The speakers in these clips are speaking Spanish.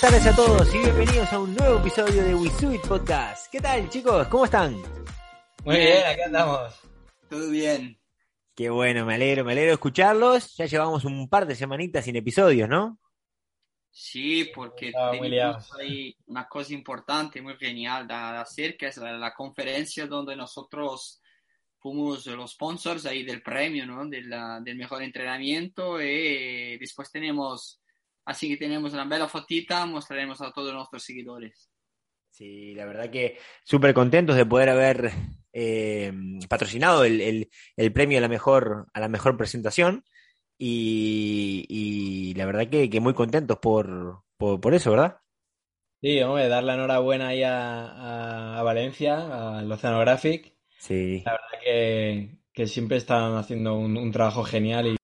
Buenas tardes a todos y bienvenidos a un nuevo episodio de WeSuit Podcast. ¿Qué tal, chicos? ¿Cómo están? Muy bien, acá andamos. Todo bien. Qué bueno, me alegro, me alegro de escucharlos. Ya llevamos un par de semanitas sin episodios, ¿no? Sí, porque tenemos ahí una cosa importante, muy genial de hacer, que es la, la conferencia donde nosotros fuimos los sponsors ahí del premio, ¿no? Del, del mejor entrenamiento y después tenemos Así que tenemos una bella fotita, mostraremos a todos nuestros seguidores. Sí, la verdad que súper contentos de poder haber eh, patrocinado el, el, el, premio a la mejor, a la mejor presentación. Y, y la verdad que, que, muy contentos por, por, por eso, ¿verdad? Sí, hombre, dar la enhorabuena ahí a, a, a Valencia, al Oceanographic. Sí. La verdad que, que siempre están haciendo un, un trabajo genial y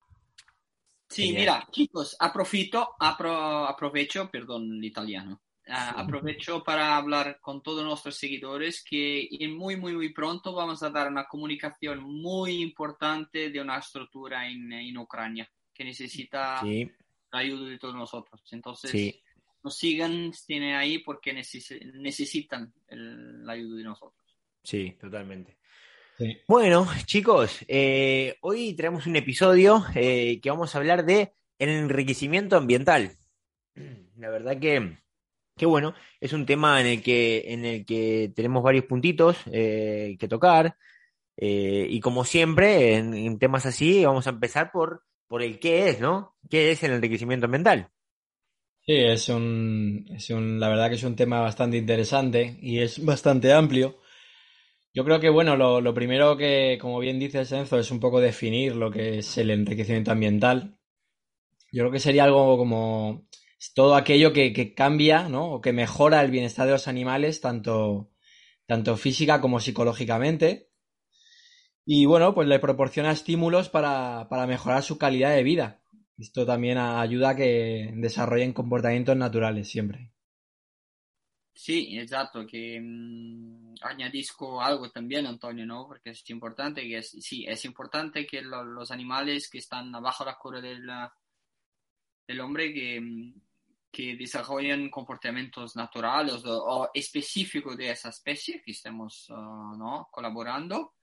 Sí, Genial. mira, chicos, aprofito, apro, aprovecho, perdón el italiano, uh, aprovecho para hablar con todos nuestros seguidores que muy, muy, muy pronto vamos a dar una comunicación muy importante de una estructura en, en Ucrania que necesita sí. la ayuda de todos nosotros. Entonces, sí. nos sigan, ahí porque neces necesitan el, la ayuda de nosotros. Sí, totalmente. Sí. Bueno, chicos, eh, hoy traemos un episodio eh, que vamos a hablar de el enriquecimiento ambiental. La verdad que, que bueno, es un tema en el que, en el que tenemos varios puntitos eh, que tocar. y como siempre, en, en, temas así, vamos a empezar por, por el qué es, ¿no? ¿Qué es el enriquecimiento ambiental? Sí, es un, es un, la verdad que es un tema bastante interesante y es bastante amplio. Yo creo que, bueno, lo, primero que, como bien dice Enzo, es un poco definir lo que es el enriquecimiento ambiental. Yo creo que sería algo como todo aquello que, que cambia, ¿no? O que mejora el bienestar de los animales, tanto, tanto física como psicológicamente. Y bueno, pues le proporciona estímulos para, para mejorar su calidad de vida. Esto también ayuda a que desarrollen comportamientos naturales siempre. Sí, exacto, que mmm, añadisco algo también, Antonio, ¿no? Porque es importante que sí, es importante que lo, los animales que están bajo la cura del, hombre que, que desarrollen comportamientos naturales o, específicos de esa especie que estemos uh, ¿no? colaborando.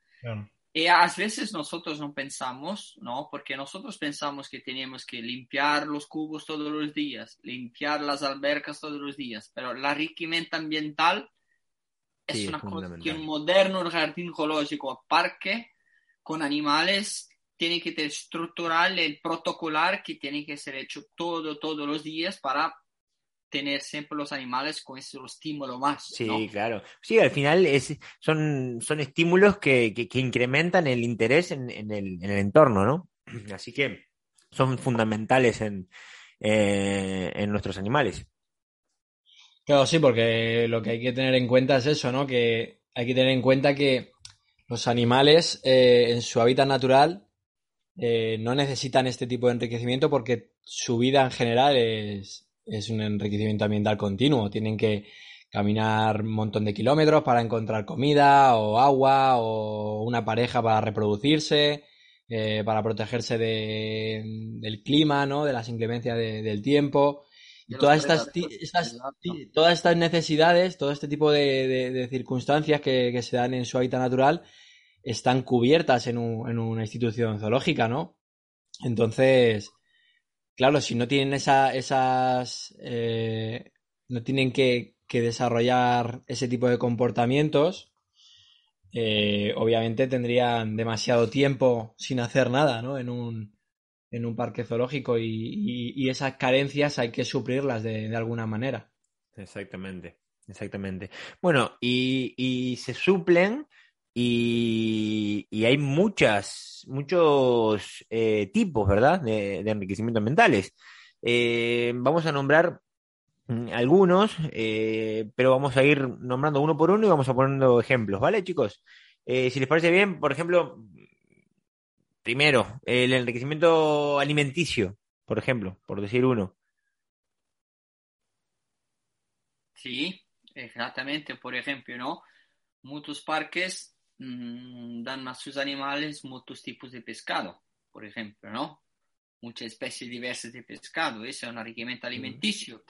Y a veces nosotros no pensamos, ¿no? Porque nosotros pensamos que tenemos que limpiar los cubos todos los días, limpiar las albercas todos los días, pero el enriquecimiento ambiental es Sí, una cosa que un moderno jardín zoológico, parque con animales, tiene que tener estructural el protocolar que tiene que ser hecho todo, todos los días para tener siempre los animales con ese estímulo más. Sí, ¿no? claro. Sí, al final es, son, son estímulos que, que, que incrementan el interés en, en, el, en, el, entorno, ¿no? Así que son fundamentales en, eh, en nuestros animales. Claro, sí, porque lo que hay que tener en cuenta es eso, ¿no? Que hay que tener en cuenta que los animales eh, en su hábitat natural eh, no necesitan este tipo de enriquecimiento porque su vida en general es, es un enriquecimiento ambiental continuo. Tienen que caminar un montón de kilómetros para encontrar comida o agua o una pareja para reproducirse, eh, para protegerse de, del clima, ¿no? De las inclemencias de, del tiempo. Y todas estas, estas, todas estas necesidades, todo este tipo de, de, de circunstancias que, que, se dan en su hábitat natural están cubiertas en, un, en una institución zoológica, ¿no? Entonces, claro, si no tienen esa, esas, eh, no tienen que, desarrollar ese tipo de comportamientos, eh, obviamente tendrían demasiado tiempo sin hacer nada, ¿no? En un, en un parque zoológico y, esas carencias hay que suplirlas de, de, alguna manera. Exactamente, exactamente. Bueno, y, y se suplen y, y hay muchas, muchos eh, tipos, ¿verdad?, de, enriquecimiento ambientales. Eh, vamos a nombrar mm, algunos, pero vamos a ir nombrando uno por uno y vamos a poniendo ejemplos, ¿vale, chicos? si les parece bien, por ejemplo, primero, el enriquecimiento alimenticio, por ejemplo, por decir uno. Sí, exactamente. Por ejemplo, ¿no? Muchos parques mmm, dan a sus animales muchos tipos de pescado, por ejemplo, ¿no? Muchas especies diversas de pescado. Eso es un enriquecimiento alimenticio.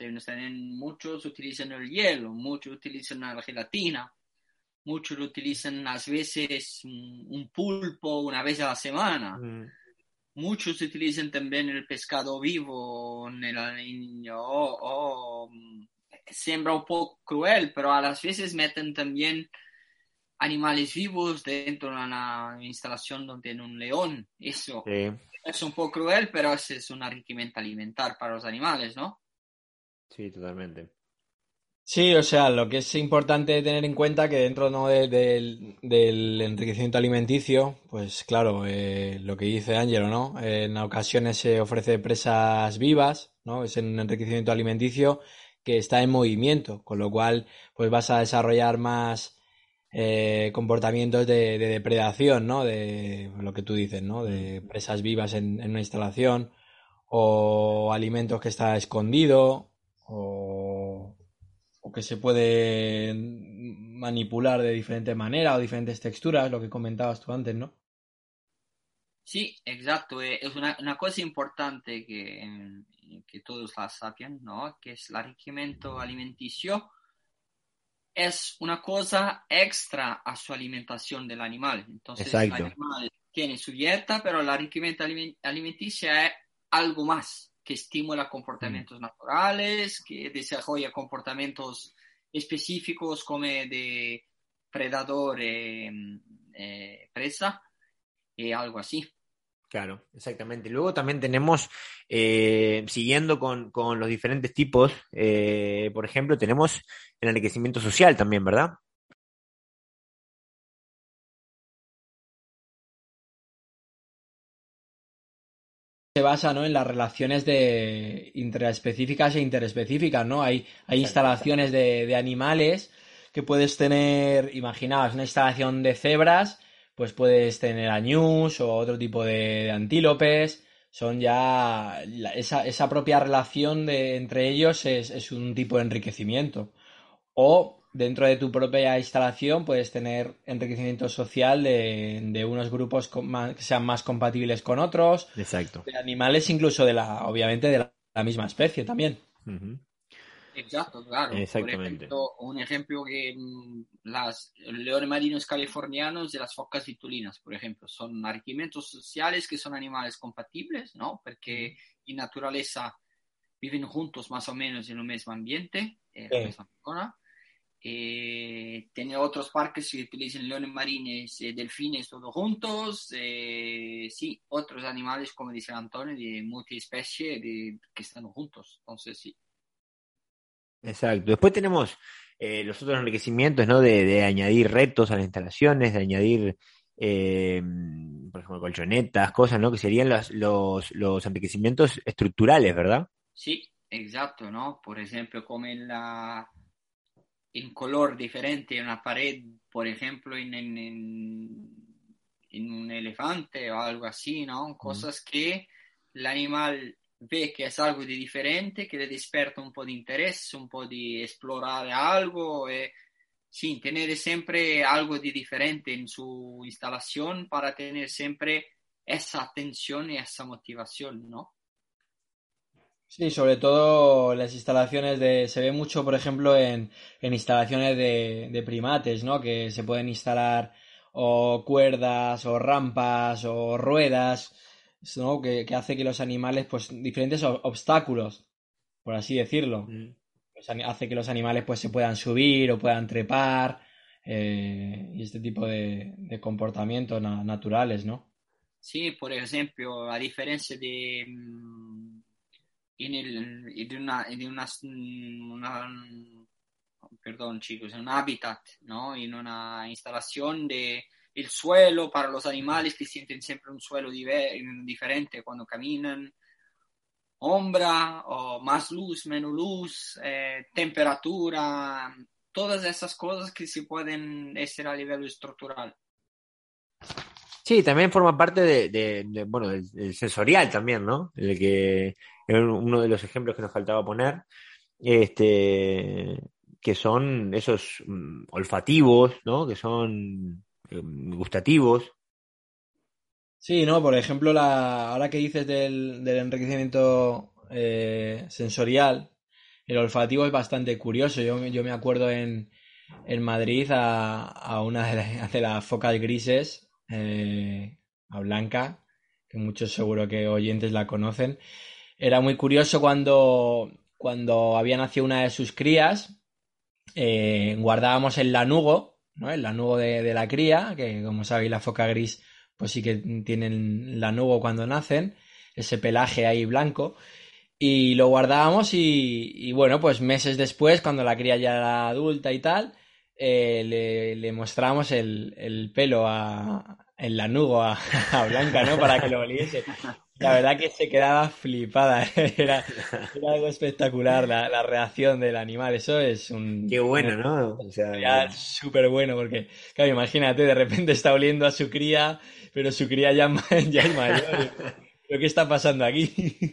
Muchos utilizan el hielo, muchos utilizan la gelatina, muchos lo utilizan a veces un pulpo una vez a la semana. Muchos utilizan también el pescado vivo en el, o, sembra un poco cruel, pero a las veces meten también animales vivos dentro de una instalación donde tiene un león. Eso es un poco cruel, pero es un enriquecimiento alimentar para los animales, ¿no? Sí, totalmente. Sí, o sea, lo que es importante tener en cuenta que dentro ¿no? del enriquecimiento alimenticio, pues claro, eh, lo que dice Ángelo, ¿no? en ocasiones se ofrece presas vivas, ¿no? Es un enriquecimiento alimenticio que está en movimiento, con lo cual pues vas a desarrollar más eh, comportamientos de, depredación, ¿no? De lo que tú dices, ¿no? De presas vivas en, una instalación o alimentos que está escondido o, que se puede manipular de diferente manera o diferentes texturas, lo que comentabas tú antes, ¿no? Sí, exacto. Eh, es una, una cosa importante que, que todos la saben, ¿no? Que es el enriquecimiento alimenticio. Es una cosa extra a su alimentación del animal. Entonces, el animal tiene su dieta, pero el enriquecimiento alimenticio es algo más que estimula comportamientos mm. naturales, que desarrolla comportamientos específicos como de predador eh, eh, presa y algo así. Claro, exactamente. Luego también tenemos, eh, siguiendo con, los diferentes tipos, eh, por ejemplo, tenemos el enriquecimiento social también, ¿verdad? se basa ¿no? en las relaciones de intraespecíficas e interespecíficas, ¿no? Hay, hay instalaciones de, de, animales que puedes tener, imaginaos, una instalación de cebras pues puedes tener añús o otro tipo de, antílopes. Son ya. esa, propia relación de, entre ellos es, un tipo de enriquecimiento. O dentro de tu propia instalación puedes tener enriquecimiento social de, unos grupos que sean más compatibles con otros. Exacto. De animales, incluso de la, obviamente, de la, misma especie también. Exacto, claro. Exactamente. un ejemplo que mm, las leones marinos californianos y las focas vitulinas, por ejemplo, son enriquecimientos sociales que son animales compatibles, ¿no? Porque en naturaleza viven juntos más o menos en el mismo ambiente, en la misma zona. Eh, tiene otros parques que utilizan leones marines, eh, delfines, todos juntos. Eh, sí, otros animales, como dice Antonio, de multiespecie de, que están juntos. Entonces, sí. Exacto. Después tenemos eh, los otros enriquecimientos, ¿no? De, añadir retos a las instalaciones, de añadir, eh, por ejemplo, colchonetas, cosas, ¿no? Que serían los, los, enriquecimientos estructurales, ¿verdad? Sí, exacto, ¿no? Por ejemplo, como en la en color diferente en una pared, por ejemplo, en, en, en un elefante o algo así, ¿no? Cosas que el animal ve que es algo de diferente, que le despierta un poco de interés, un poco de explorar algo, eh, sin tener siempre algo de diferente en su instalación para tener siempre esa atención y esa motivación, ¿no? Sí, sobre todo las instalaciones. Se ve mucho, por ejemplo, en, en instalaciones de, de primates, ¿no? Que se pueden instalar o cuerdas o rampas o ruedas que, hace que los animales, pues diferentes obstáculos, por así decirlo, mm. pues, hace que los animales pues se puedan subir o puedan trepar eh, y este tipo de, comportamientos naturales, ¿no? Sí, por ejemplo, a diferencia de mm, en el, de una, de una, perdón chicos, en un hábitat, ¿no? En una instalación de el suelo para los animales que sienten siempre un suelo diferente cuando caminan, ombra o más luz, menos luz, eh, temperatura, todas esas cosas que se pueden hacer a nivel estructural. Sí, también forma parte de, bueno, del, sensorial también, ¿no? El que uno de los ejemplos que nos faltaba poner, este, que son esos mm, olfativos, ¿no? Que son gustativos. Sí, ¿no? Por ejemplo, la, ahora que dices del, enriquecimiento eh, sensorial, el olfativo es bastante curioso. Yo, yo me acuerdo en, en Madrid a, una de, las, de las focas grises, eh, a Blanca, que muchos seguro que oyentes la conocen. Era muy curioso cuando, cuando había nacido una de sus crías, eh, guardábamos el lanugo, ¿no? El lanugo de, de la cría, que como sabéis la foca gris pues sí que tienen lanugo cuando nacen, ese pelaje ahí blanco. Y lo guardábamos y, bueno, pues meses después, cuando la cría ya era adulta y tal, eh, le, le, mostramos el, el pelo a, el lanugo a, a, Blanca, ¿no? Para que lo oliese. La verdad que se quedaba flipada. Era, era algo espectacular la, la, reacción del animal. Eso es un. Qué bueno, ¿no? O sea, súper bueno, porque, claro, imagínate, de repente está oliendo a su cría, pero su cría ya, ya es mayor. ¿Pero qué está pasando aquí?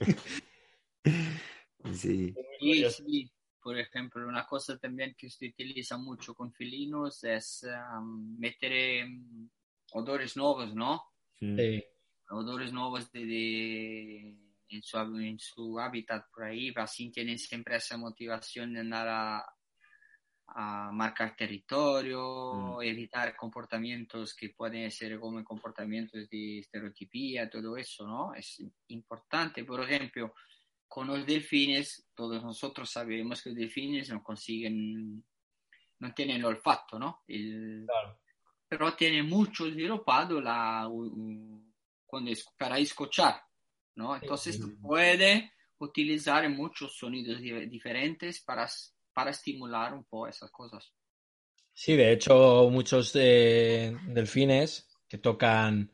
Sí. Sí, sí. Por ejemplo, una cosa también que se utiliza mucho con felinos es um, meter um, odores nuevos, ¿no? Sí odores nuevos de, de, en, su, en su hábitat por ahí, así tienen siempre esa motivación de andar a, a marcar territorio, mm. evitar comportamientos que pueden ser como comportamientos de estereotipía, todo eso, ¿no? Es importante, por ejemplo, con los delfines, todos nosotros sabemos que los delfines no consiguen, no tienen el olfato, ¿no? El, claro. Pero tienen mucho desarrollado la, es para escuchar, ¿no? Entonces puede utilizar muchos sonidos diferentes para, para estimular un poco esas cosas. Sí, de hecho, muchos delfines que tocan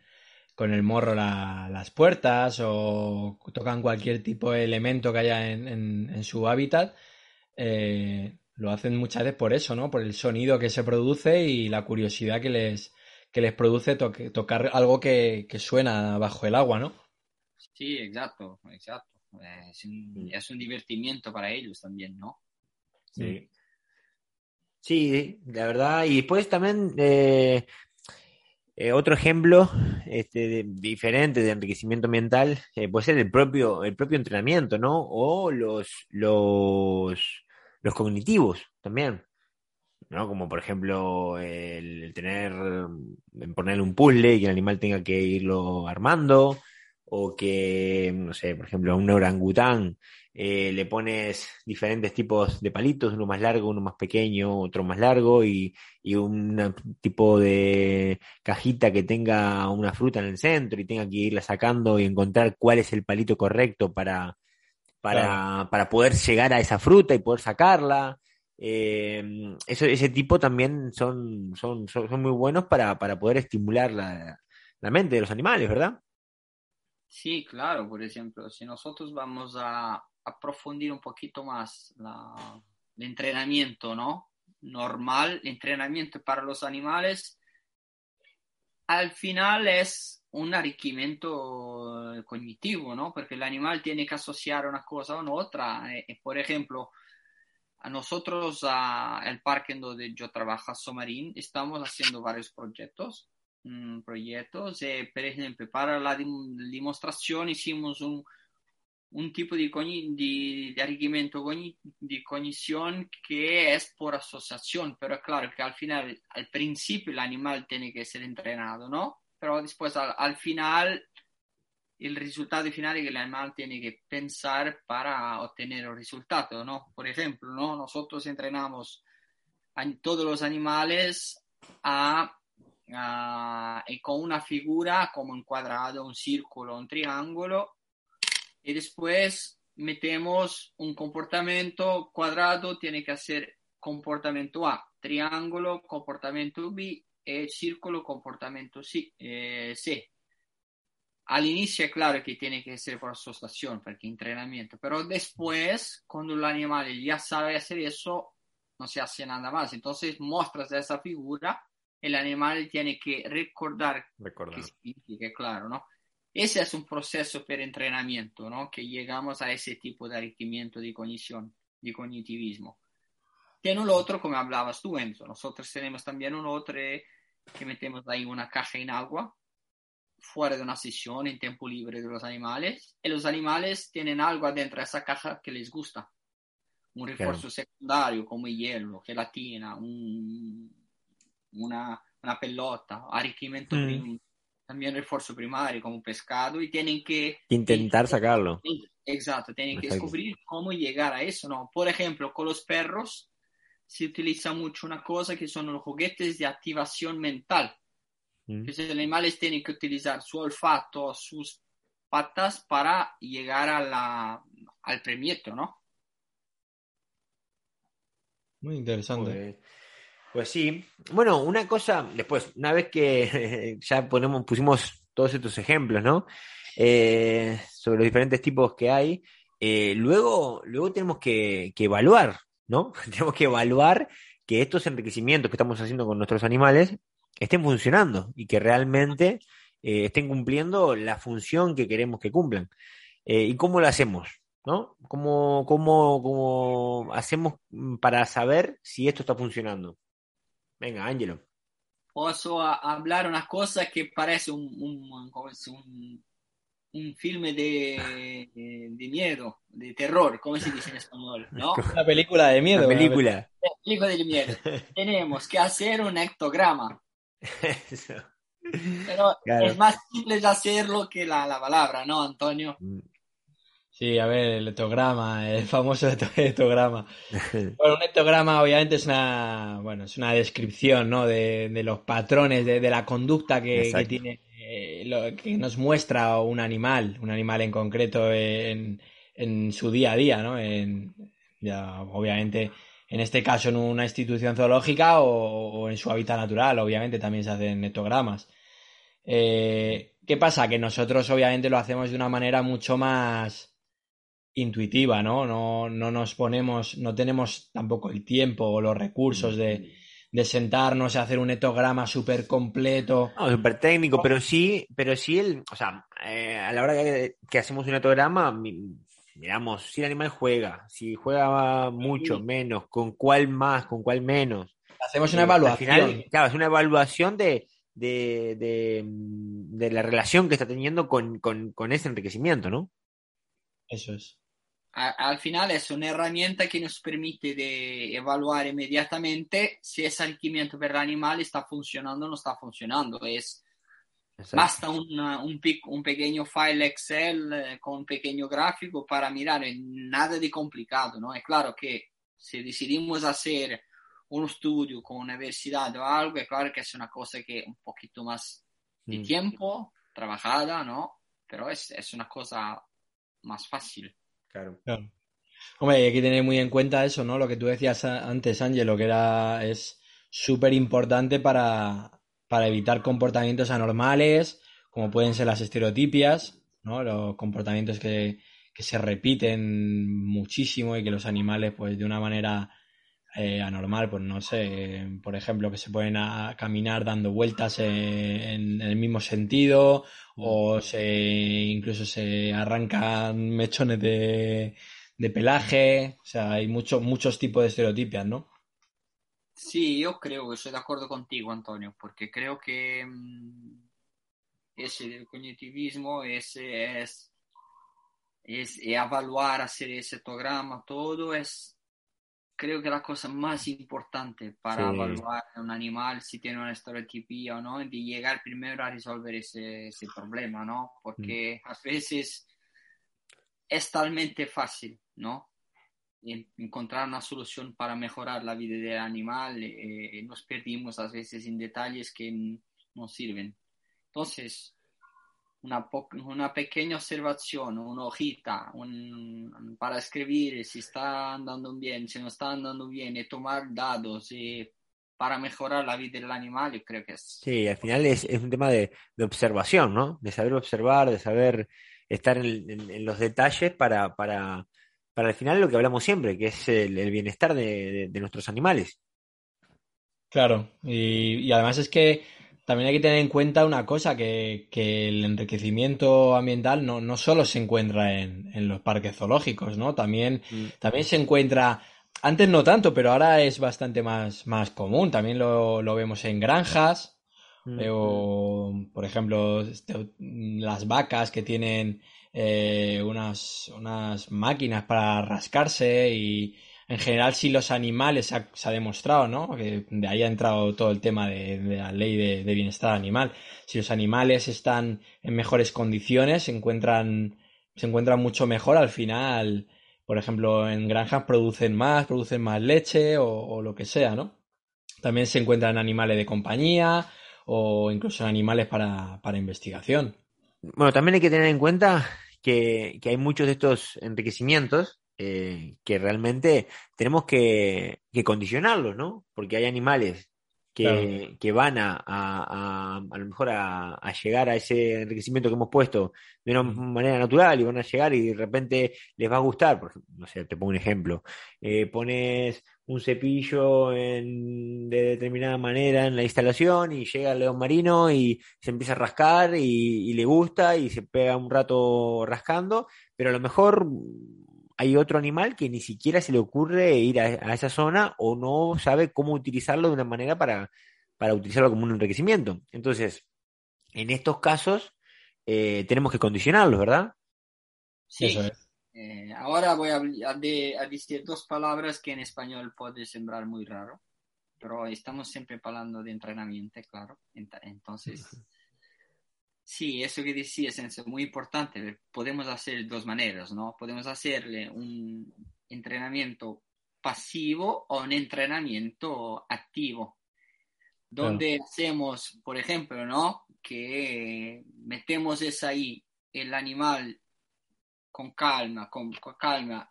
con el morro las puertas o tocan cualquier tipo de elemento que haya en, su hábitat, eh, lo hacen muchas veces por eso, ¿no? Por el sonido que se produce y la curiosidad que les, que les produce tocar algo que, suena bajo el agua, ¿no? Sí, exacto, exacto. Es un, divertimiento para ellos también, ¿no? Sí. Sí, la verdad. Y después también eh, eh, otro ejemplo este, diferente de enriquecimiento ambiental eh, puede ser el propio, el propio entrenamiento, ¿no? O los, los, los cognitivos también. ¿No? Como por ejemplo el, tener, ponerle un puzzle y que el animal tenga que irlo armando, o que, no sé, por ejemplo, a un orangután eh, le pones diferentes tipos de palitos, uno más largo, uno más pequeño, otro más largo, y, y un tipo de cajita que tenga una fruta en el centro y tenga que irla sacando y encontrar cuál es el palito correcto para, para, para poder llegar a esa fruta y poder sacarla. Eh, ese tipo también son, son, son, muy buenos para, para poder estimular la, la, mente de los animales, ¿verdad? Sí, claro, por ejemplo, si nosotros vamos a aprofundir un poquito más la, el entrenamiento, ¿no? Normal, entrenamiento para los animales, al final es un enriquecimiento cognitivo, ¿no? Porque el animal tiene que asociar una cosa con otra. Eh, por ejemplo, a nosotros, a el parque donde yo trabajo, Somarín, estamos haciendo varios proyectos. Mm, proyectos, eh, por ejemplo, para la demostración hicimos un, un tipo de, de, de argumento de cognición que es por asociación, pero claro que al final, al principio el animal tiene que ser entrenado, ¿no? Pero después al, al final el resultado final que el animal tiene que pensar para obtener el resultado, ¿no? Por ejemplo, ¿no? Nosotros entrenamos a todos los animales a, con una figura como un cuadrado, un círculo, un triángulo, y después metemos un comportamiento cuadrado, tiene que hacer comportamiento A, triángulo, comportamiento B, el círculo comportamiento sí, eh, sí. Al inicio, claro que tiene que ser por asociación, porque entrenamiento, pero después, cuando el animal ya sabe hacer eso, no se hace nada más. Entonces, muestras esa figura, el animal tiene que recordar, Recordar. qué significa, claro, ¿no? Ese es un proceso per entrenamiento, ¿no? Que llegamos a ese tipo de arricchimiento de cognición, de cognitivismo. Tiene un otro, como hablabas tú, Enzo. Nosotros tenemos también un otro eh, que metemos ahí una caja en agua, fuera de una sesión, en tiempo libre de los animales, y los animales tienen algo adentro de esa caja que les gusta. Un refuerzo secundario como hielo, gelatina, un- una, una pelota, arricchimiento Mm. prim- también refuerzo primario como pescado y tienen que Intentar sacarlo. Exacto, tienen que descubrir cómo llegar a eso, ¿no? Por ejemplo, con los perros se utiliza mucho una cosa que son los juguetes de activación mental. Mm. Los animales tienen que utilizar su olfato, sus patas para llegar a la, al premieto, ¿no? Muy interesante. Pues, pues sí. Bueno, una cosa, después, una vez que ya ponemos, pusimos todos estos ejemplos, ¿no? Eh, sobre los diferentes tipos que hay, eh, luego, luego tenemos que, que evaluar, ¿no? tenemos que evaluar que estos enriquecimientos que estamos haciendo con nuestros animales estén funcionando y que realmente eh, estén cumpliendo la función que queremos que cumplan. Eh, ¿Y cómo lo hacemos? ¿No? ¿Cómo, cómo, cómo hacemos para saber si esto está funcionando? Venga, Ángelo. Posso a- hablar una cosa que parece un, un, un, un filme de, de miedo, de terror, ¿cómo se dice en español? ¿No? Una película de miedo. La una película. Película de miedo. Tenemos que hacer un ectograma. Eso. Pero Claro. es más simple de hacerlo que la, la palabra, ¿no, Antonio? Sí, a ver, el etograma, el famoso eto- etograma. Bueno, un etograma obviamente es una, bueno, es una descripción, ¿no? de, de los patrones, de, de la conducta que, que tiene, eh, lo que nos muestra un animal, un animal en concreto en, en su día a día, ¿no? En, ya, obviamente, en este caso en una institución zoológica o, en su hábitat natural, obviamente también se hacen etogramas. Eh, ¿qué pasa? Que nosotros obviamente lo hacemos de una manera mucho más intuitiva, ¿no? No, no nos ponemos, no tenemos tampoco el tiempo o los recursos de, sentarnos y hacer un etograma súper completo. No, súper técnico, pero sí, pero sí el, o sea, eh, a la hora que, hacemos un etograma, miramos si el animal juega, si juega mucho, menos, con cuál más, con cuál menos. Hacemos una Eh, al evaluación. final, claro, es una evaluación de, de, de, mm, de la relación que está teniendo con, con, con ese enriquecimiento, ¿no? Eso es. A- al final es una herramienta que nos permite de evaluar inmediatamente si ese arricchimiento per l'animale está funcionando o no está funcionando. Es, Exacto. basta una- un, pic- un pequeño file Excel eh, con un pequeño gráfico para mirar, nada de complicado, ¿no? Es claro que si decidimos hacer un estudio con universidad o algo, es claro que es una cosa que un poquito más de Mm. tiempo, trabajada, ¿no? Pero es, es una cosa más fácil. Claro. Claro. Hombre, hay que tener muy en cuenta eso, ¿no? Lo que tú decías a- antes, Ángelo, que era, es súper importante para, para evitar comportamientos anormales, como pueden ser las estereotipias, ¿no? Los comportamientos que, se repiten muchísimo y que los animales, pues de una manera eh, anormal, pues no sé, por ejemplo, que se pueden a caminar dando vueltas en, en el mismo sentido, o se incluso se arrancan mechones de, de pelaje, o sea, hay muchos muchos tipos de estereotipias, ¿no? Sí, yo creo, estoy de acuerdo contigo, Antonio, porque creo que mm, ese cognitivismo ese es, es evaluar, hacer ese programa, todo es, creo que la cosa más importante para Sí. evaluar a un animal si tiene una estereotipía o no, de llegar primero a resolver ese, ese problema, ¿no? Porque a veces es talmente fácil, ¿no? En- encontrar una solución para mejorar la vida del animal, eh, nos perdimos a veces en detalles que no sirven. Entonces, una, una pequeña observación, una hojita un- para escribir si está andando bien, si no está andando bien, y tomar datos y para mejorar la vida del animal, y creo que es... Sí, al final es, es un tema de, de, observación, ¿no? De saber observar, de saber estar en, en, en los detalles para, para, para al final lo que hablamos siempre, que es el, el bienestar de, de, de, nuestros animales. Claro, y, y, además es que también hay que tener en cuenta una cosa, que, que el enriquecimiento ambiental no, no solo se encuentra en, en los parques zoológicos, ¿no? También, mm. también se encuentra antes no tanto, pero ahora es bastante más, más común. También lo, lo vemos en granjas. Mm -hmm. O, por ejemplo, este, las vacas que tienen eh, unas, unas máquinas para rascarse y en general si los animales se ha, demostrado, ¿no? Que de ahí ha entrado todo el tema de, la ley de, de, bienestar animal. Si los animales están en mejores condiciones, se encuentran, se encuentran mucho mejor al final por ejemplo, en granjas producen más, producen más leche o, o, lo que sea, ¿no? También se encuentran animales de compañía o incluso animales para, para investigación. Bueno, también hay que tener en cuenta que, que hay muchos de estos enriquecimientos eh, que realmente tenemos que, que, condicionarlos, ¿no? Porque hay animales que, claro. que van a, a, a, a, lo mejor a, llegar a ese enriquecimiento que hemos puesto de una manera natural y van a llegar y de repente les va a gustar, por ejemplo, no sé, te pongo un ejemplo, eh, pones un cepillo en, de determinada manera en la instalación y llega el león marino y se empieza a rascar y, y le gusta y se pega un rato rascando, pero a lo mejor hay otro animal que ni siquiera se le ocurre ir a, a, esa zona o no sabe cómo utilizarlo de una manera para, para utilizarlo como un enriquecimiento. Entonces, en estos casos, eh, tenemos que condicionarlos, ¿verdad? Sí. Eso es. Eh, ahora voy a, a, de, a, decir dos palabras que en español puede sembrar muy raro, pero estamos siempre hablando de entrenamiento, claro. Entonces, Sí, eso que decías es muy importante. Podemos hacer dos maneras, ¿no? Podemos hacerle un entrenamiento pasivo o un entrenamiento activo, donde claro. hacemos, por ejemplo, ¿no? Que metemos es ahí el animal con calma, con, con calma,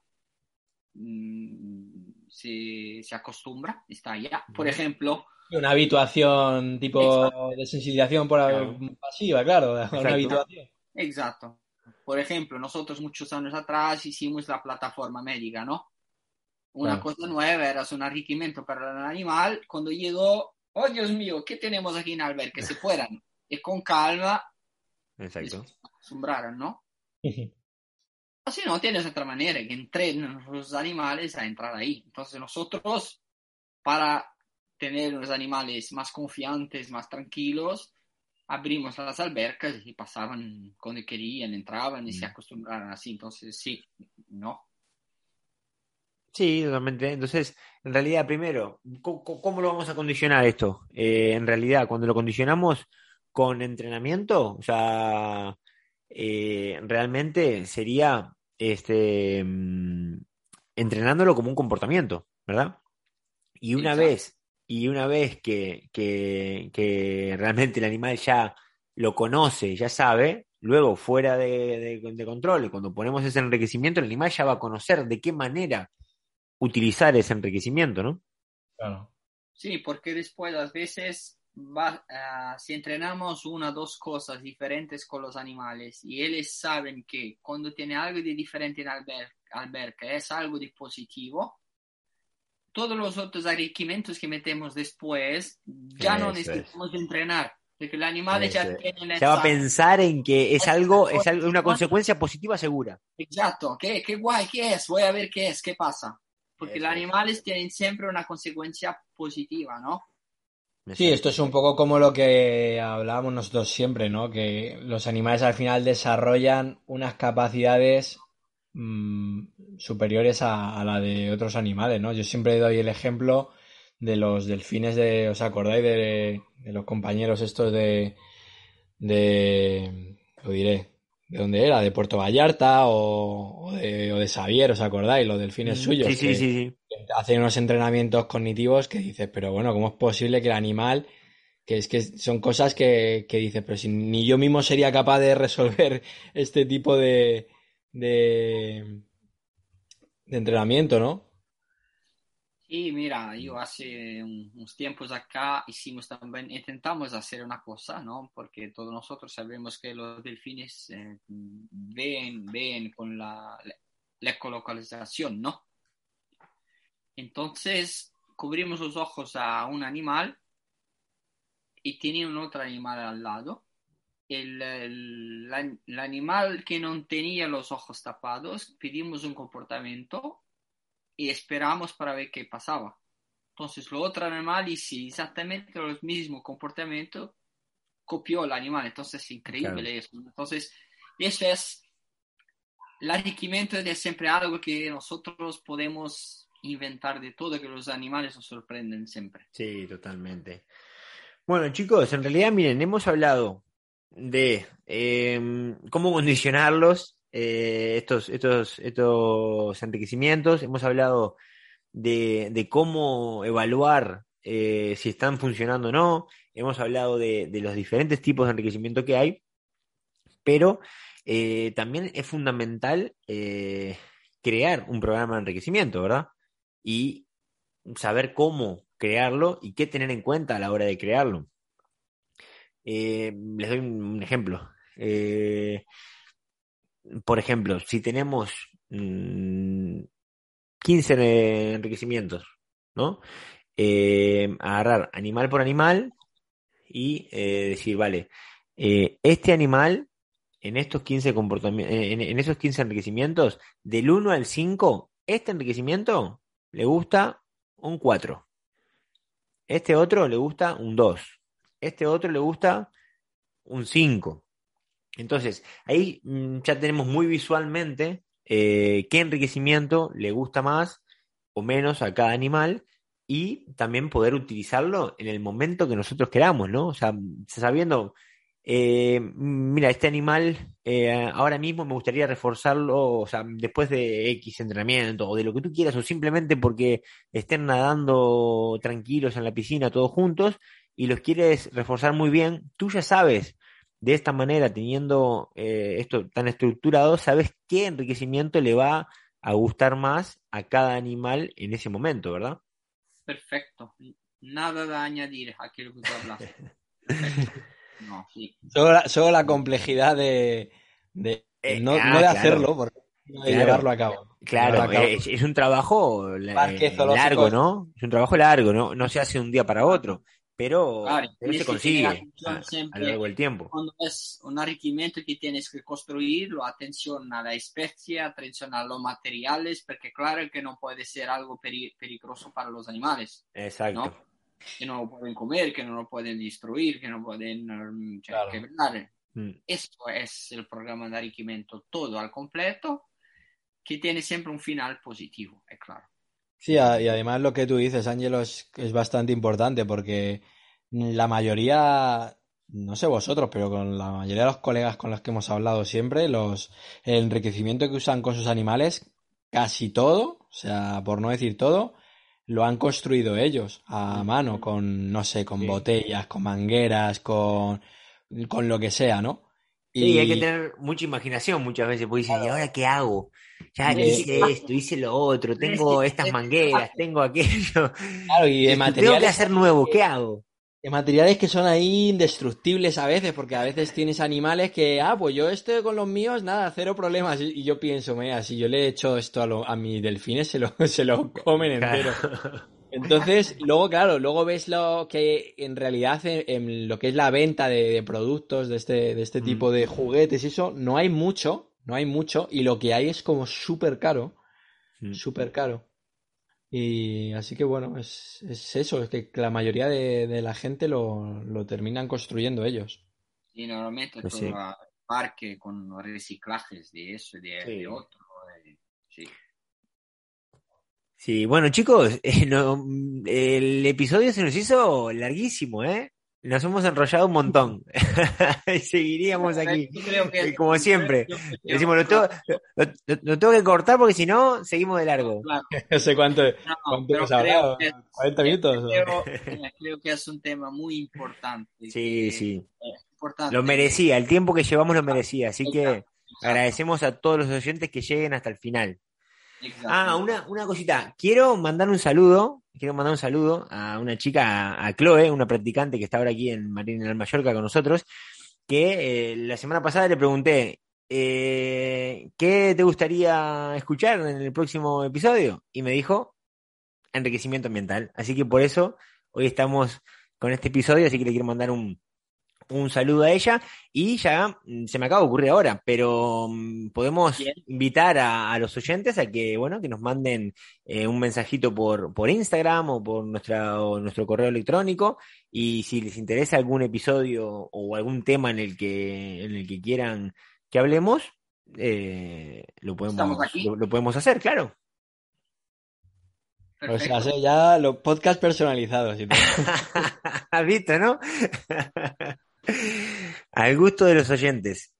mmm, se, se, acostumbra, está allá. Por ejemplo, una habituación tipo Exacto. de sensibilización por claro. pasiva, claro, Exacto. una habituación. Exacto. Por ejemplo, nosotros muchos años atrás hicimos la plataforma médica, ¿no? Una claro. cosa nueva era un enriquecimiento para el animal. Cuando llegó, oh Dios mío, ¿qué tenemos aquí en Albert? Que se fueran. y con calma Exacto. se acostumbraran, ¿no? o si no, tienes otra manera, que entrenen los animales a entrar ahí. Entonces nosotros, para tener unos animales más confiantes, más tranquilos, abrimos las albercas y pasaban cuando querían, entraban y mm. se acostumbraron así. Entonces, sí, ¿no? Sí, totalmente. Entonces, en realidad, primero, ¿cómo, cómo lo vamos a condicionar esto? Eh, en realidad, cuando lo condicionamos con entrenamiento, o sea, eh, realmente sería este, mmm, entrenándolo como un comportamiento, ¿verdad? Y una Exacto. vez y una vez que, que, que, realmente el animal ya lo conoce, ya sabe, luego fuera de, de, de, control, cuando ponemos ese enriquecimiento, el animal ya va a conocer de qué manera utilizar ese enriquecimiento, ¿no? Claro. Sí, porque después a veces va, uh, si entrenamos una o dos cosas diferentes con los animales y ellos saben que cuando tiene algo de diferente en alber alberca es algo de positivo, todos los otros enriquecimientos que metemos después ya Eso no necesitamos es. entrenar. Porque el animal Eso ya tiene Se va a pensar en que es algo, es algo, una consecuencia positiva segura. Exacto, ¿Qué, qué guay, ¿qué es? Voy a ver qué es, qué pasa. Porque Eso los animales es. tienen siempre una consecuencia positiva, ¿no? Sí, esto es un poco como lo que hablábamos nosotros siempre, ¿no? Que los animales al final desarrollan unas capacidades mmm, superiores a, a, la de otros animales, ¿no? Yo siempre doy el ejemplo de los delfines de, ¿os acordáis de, de los compañeros estos de, de, lo diré, de dónde era, de Puerto Vallarta o, o, de, o de Xavier, ¿os acordáis? Los delfines mm, suyos. Sí, sí, sí, sí. Hacen unos entrenamientos cognitivos que dices, pero bueno, ¿cómo es posible que el animal que es que son cosas que, que dices, pero si ni yo mismo sería capaz de resolver este tipo de, de, de entrenamiento, ¿no? Y mira, yo hace unos tiempos acá hicimos también, intentamos hacer una cosa, ¿no? Porque todos nosotros sabemos que los delfines eh, ven, ven con la, la ecolocalización, ¿no? Entonces, cubrimos los ojos a un animal y tiene un otro animal al lado. El, animal que no tenía los ojos tapados, pedimos un comportamiento y esperamos para ver qué pasaba. Entonces, el otro animal hizo exactamente el mismo comportamiento, copió el animal. Entonces, es increíble claro. eso. Entonces, eso es el enriquecimiento es siempre algo que nosotros podemos inventar de todo, que los animales nos sorprenden siempre. Sí, totalmente. Bueno, chicos, en realidad, miren, hemos hablado de eh, cómo condicionarlos, eh, estos, estos, estos enriquecimientos, hemos hablado de, cómo evaluar eh, si están funcionando o no, hemos hablado de, los diferentes tipos de enriquecimiento que hay, pero eh, también es fundamental crear un programa de enriquecimiento, ¿verdad? Y saber cómo crearlo y qué tener en cuenta a la hora de crearlo. Les doy un ejemplo. Por ejemplo, si tenemos mmm, 15 enriquecimientos, ¿no? Eh, agarrar animal por animal y eh, decir, vale, este animal en estos 15 comportamientos, en, en, esos 15 enriquecimientos, del 1 al 5, este enriquecimiento le gusta un 4. Este otro le gusta un 2. Este otro le gusta un 5. Entonces, ahí ya tenemos muy visualmente eh, qué enriquecimiento le gusta más o menos a cada animal y también poder utilizarlo en el momento que nosotros queramos, ¿no? O sea, sabiendo, eh, mira, este animal eh, ahora mismo me gustaría reforzarlo, o sea, después de X entrenamiento o de lo que tú quieras, o simplemente porque estén nadando tranquilos en la piscina todos juntos y los quieres reforzar muy bien, tú ya sabes de esta manera, teniendo eh, esto tan estructurado, sabes qué enriquecimiento le va a gustar más a cada animal en ese momento, ¿verdad? Perfecto. Nada de añadir a aquello que tú hablas. No, sí. Solo, la, solo la complejidad de, de Eh, no, ah, no de claro. hacerlo, porque de Claro. llevarlo a cabo. Claro, Llevarlo a cabo. es, es un trabajo eh, largo, ¿no? Es un trabajo largo, ¿no? No se hace de un día para otro, pero, Claro, pero tienes se consigue a, a lo largo del tiempo. cuando es un enriquecimiento que tienes que construirlo, atención a la especie, atención a los materiales, porque claro que no puede ser algo peligroso para los animales, Exacto. ¿no? Que no lo pueden comer, que no lo pueden destruir, que no pueden um, Claro. quebrar. Mm. Esto es el programa de enriquecimiento todo al completo, que tiene siempre un final positivo, es claro. Sí, a- y además lo que tú dices, Ángelo, es, es bastante importante porque la mayoría, no sé vosotros, pero con la mayoría de los colegas con los que hemos hablado siempre, los, el enriquecimiento que usan con sus animales, casi todo, o sea, por no decir todo, lo han construido ellos a mano, con, no sé, con Sí. botellas, con mangueras, con, con lo que sea, ¿no? Sí, hay que Y- tener mucha imaginación muchas veces, porque dicen, ¿y ahora qué hago? Ya hice esto, hice lo otro, tengo estas mangueras, tengo aquello. Claro, y de Tengo que materiales hacer nuevo, ¿qué hago? De materiales que son ahí indestructibles a veces, porque a veces tienes animales que, ah, pues yo estoy con los míos, nada, cero problemas. Y, y yo pienso, mira, si yo le he hecho esto a, lo- a mis delfines, se lo, se lo comen entero. Entonces, luego, claro, luego ves lo que en realidad en, en lo que es la venta de, de productos de este, de este Mm. tipo de juguetes y eso, no hay mucho, no hay mucho, y lo que hay es como súper caro, Mm. súper caro. Y así que bueno, es, es eso, es que la mayoría de, de la gente lo, lo terminan construyendo ellos. Y normalmente Pues todo sí. el parque con reciclajes de eso y de, Sí. de otro. sí. Sí, bueno, chicos, eh, no, el episodio se nos hizo larguísimo, ¿eh? Nos hemos enrollado un montón. Seguiríamos aquí. Que- eh, como siempre. Decimos, lo tengo, lo- lo- lo tengo que cortar porque si no, seguimos de largo. Claro, No sé cuánto, no, cuánto pero hemos creo hablado, que- 40 minutos. Creo, creo que es un tema muy importante. Sí, que- sí. importante. Lo merecía, el tiempo que llevamos lo merecía. Así que agradecemos a todos los oyentes que lleguen hasta el final. Ah, una, una cosita. Quiero mandar un saludo. Quiero mandar un saludo a una chica, a, a Chloe, una practicante que está ahora aquí en Marina del Mallorca con nosotros, que eh, la semana pasada le pregunté, eh, ¿qué te gustaría escuchar en el próximo episodio? Y me dijo, enriquecimiento ambiental. Así que por eso hoy estamos con este episodio, así que le quiero mandar un, un saludo a ella y ya mm, se me acaba de ocurrir ahora, pero mm, podemos Bien. invitar a, a los oyentes a que, bueno, que nos manden eh, un mensajito por, por Instagram o por nuestra, o nuestro correo electrónico y si les interesa algún episodio o algún tema en el que, en el que quieran que hablemos, eh, lo, podemos, lo, lo podemos hacer, claro. O Perfecto. sea, sé, ya los podcast personalizados. Has visto, ¿no? Al gusto de los oyentes.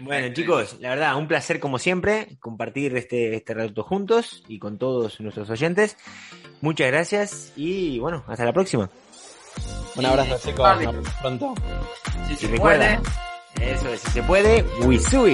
Bueno, chicos, la verdad, un placer como siempre compartir este, este rato juntos y con todos nuestros oyentes. Muchas gracias y bueno, hasta la próxima. Un abrazo, sí, chicos. Vale. Pronto. Si, se puede. Eso es, si se puede, we do.